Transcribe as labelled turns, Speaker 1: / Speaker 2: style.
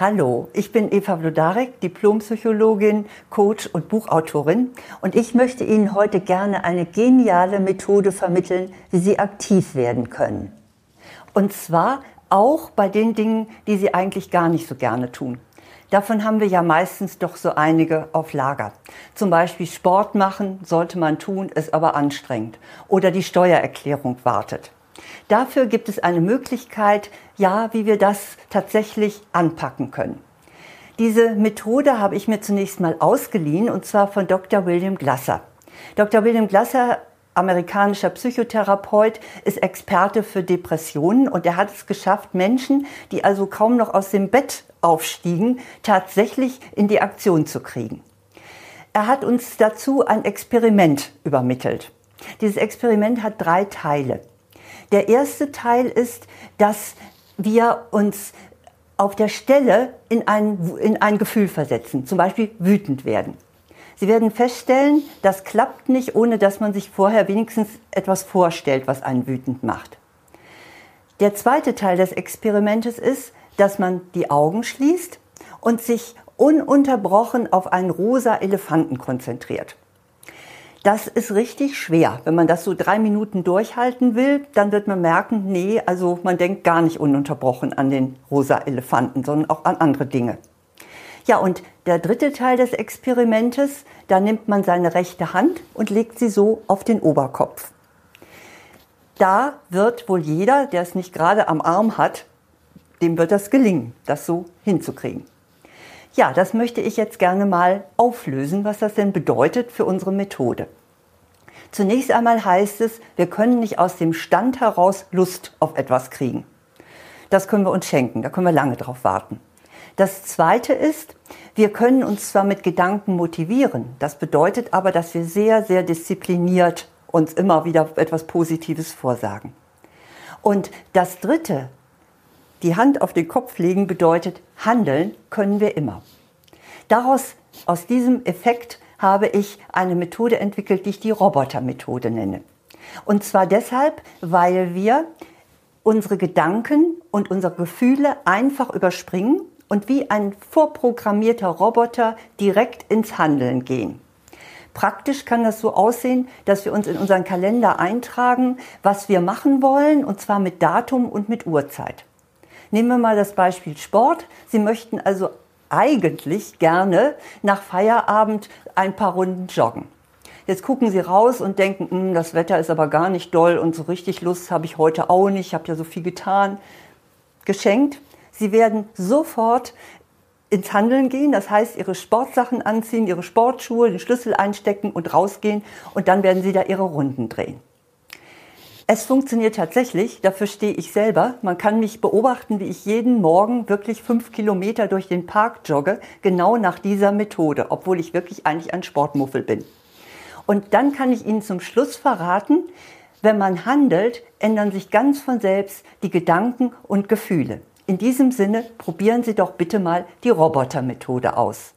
Speaker 1: Hallo, ich bin Eva Vlodarek, Diplompsychologin, Coach und Buchautorin und ich möchte Ihnen heute gerne eine geniale Methode vermitteln, wie Sie aktiv werden können. Und zwar auch bei den Dingen, die Sie eigentlich gar nicht so gerne tun. Davon haben wir ja meistens doch so einige auf Lager. Zum Beispiel Sport machen sollte man tun, ist aber anstrengend. Oder die Steuererklärung wartet. Dafür gibt es eine Möglichkeit, ja, wie wir das tatsächlich anpacken können. Diese Methode habe ich mir zunächst mal ausgeliehen und zwar von Dr. William Glasser. Dr. William Glasser, amerikanischer Psychotherapeut, ist Experte für Depressionen und er hat es geschafft, Menschen, die also kaum noch aus dem Bett aufstiegen, tatsächlich in die Aktion zu kriegen. Er hat uns dazu ein Experiment übermittelt. Dieses Experiment hat drei Teile. Der erste Teil ist, dass wir uns auf der Stelle in ein, in ein Gefühl versetzen, zum Beispiel wütend werden. Sie werden feststellen, das klappt nicht, ohne dass man sich vorher wenigstens etwas vorstellt, was einen wütend macht. Der zweite Teil des Experimentes ist, dass man die Augen schließt und sich ununterbrochen auf einen rosa Elefanten konzentriert. Das ist richtig schwer. Wenn man das so drei Minuten durchhalten will, dann wird man merken, nee, also man denkt gar nicht ununterbrochen an den rosa Elefanten, sondern auch an andere Dinge. Ja, und der dritte Teil des Experimentes, da nimmt man seine rechte Hand und legt sie so auf den Oberkopf. Da wird wohl jeder, der es nicht gerade am Arm hat, dem wird das gelingen, das so hinzukriegen. Ja, das möchte ich jetzt gerne mal auflösen, was das denn bedeutet für unsere Methode. Zunächst einmal heißt es, wir können nicht aus dem Stand heraus Lust auf etwas kriegen. Das können wir uns schenken, da können wir lange drauf warten. Das zweite ist, wir können uns zwar mit Gedanken motivieren, das bedeutet aber, dass wir sehr, sehr diszipliniert uns immer wieder etwas Positives vorsagen. Und das dritte, die Hand auf den Kopf legen bedeutet, handeln können wir immer. Daraus, aus diesem Effekt habe ich eine Methode entwickelt, die ich die Robotermethode nenne. Und zwar deshalb, weil wir unsere Gedanken und unsere Gefühle einfach überspringen und wie ein vorprogrammierter Roboter direkt ins Handeln gehen. Praktisch kann das so aussehen, dass wir uns in unseren Kalender eintragen, was wir machen wollen, und zwar mit Datum und mit Uhrzeit. Nehmen wir mal das Beispiel Sport. Sie möchten also eigentlich gerne nach Feierabend ein paar Runden joggen. Jetzt gucken Sie raus und denken, hm, das Wetter ist aber gar nicht doll und so richtig Lust habe ich heute auch nicht, ich habe ja so viel getan. Geschenkt. Sie werden sofort ins Handeln gehen, das heißt Ihre Sportsachen anziehen, Ihre Sportschuhe, den Schlüssel einstecken und rausgehen und dann werden Sie da Ihre Runden drehen. Es funktioniert tatsächlich, dafür stehe ich selber. Man kann mich beobachten, wie ich jeden Morgen wirklich fünf Kilometer durch den Park jogge, genau nach dieser Methode, obwohl ich wirklich eigentlich ein Sportmuffel bin. Und dann kann ich Ihnen zum Schluss verraten, wenn man handelt, ändern sich ganz von selbst die Gedanken und Gefühle. In diesem Sinne probieren Sie doch bitte mal die Robotermethode aus.